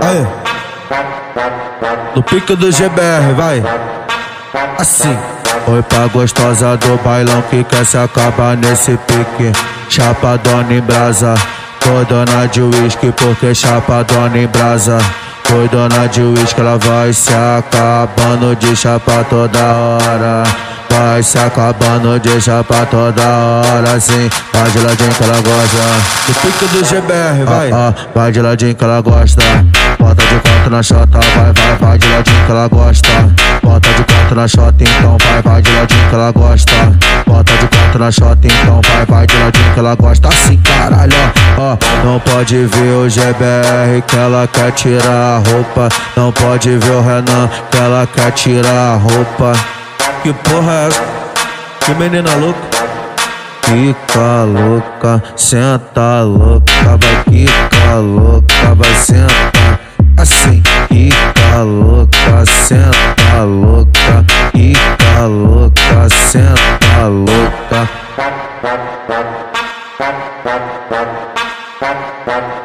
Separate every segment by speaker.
Speaker 1: Aí. No pique do GBR, vai. Assim. Oi pra gostosa do bailão que quer se acabar nesse pique. Chapadona em brasa. Foi dona de uísque porque chapadona em brasa. Foi dona de uísque, ela vai se acabando de chapa toda hora. Vai se acabando de chapa toda hora, sim. Vai de ladinho que ela gosta. Do do GBR, vai. Ah, ah, vai de ladinho que ela gosta. Bota de quatro na chota, vai, vai, vai de ladinho que ela gosta. Bota de quatro na chota, então vai, vai de ladinho que ela gosta. Bota de quatro na chota, então vai, vai de ladinho que ela gosta. Assim, caralho, ó. Não pode ver o GBR que ela quer tirar a roupa. Não pode ver o Renan que ela quer tirar a roupa. Que porra é essa? Que menina louca? Fica louca, senta louca, vai ficar louca, vai sentar assim. Fica louca, senta louca, fica louca, senta louca.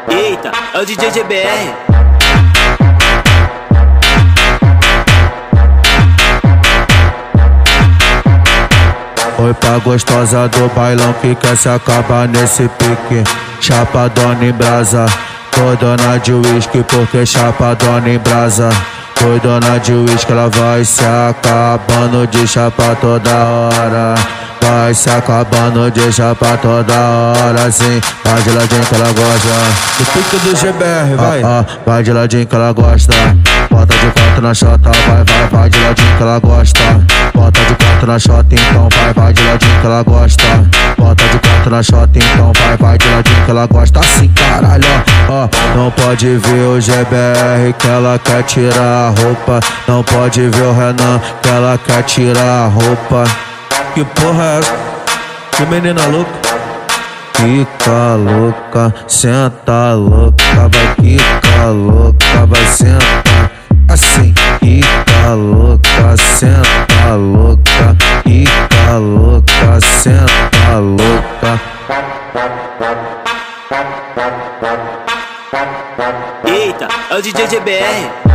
Speaker 2: Eita, é o DJ GBR.
Speaker 1: Oi pra gostosa do bailão que quer se acabar nesse pique. Chapadona em brasa, foi dona de uísque porque chapadona em brasa. Foi dona de uísque, ela vai se acabando de chapa toda hora. Vai se acabando de chapa toda hora, sim. Vai de ladinho que ela gosta. Do pique do GBR, vai. Ah, ah, vai de ladinho que ela gosta. Bota de quatro na chota, vai, vai, vai de ladinho que ela gosta. Quatro na chota, então vai, vai de ladinho que ela gosta. Bota de quatro na chota, então vai, vai de ladinho que ela gosta. Assim, caralho, ó. Não pode ver o GBR que ela quer tirar a roupa. Não pode ver o Renan que ela quer tirar a roupa. Que porra é essa? Que menina louca? Fica louca, senta louca, vai ficar louca, vai sentar assim. Fica louca, senta louca, senta louca.
Speaker 2: Eita, é o DJ GBR.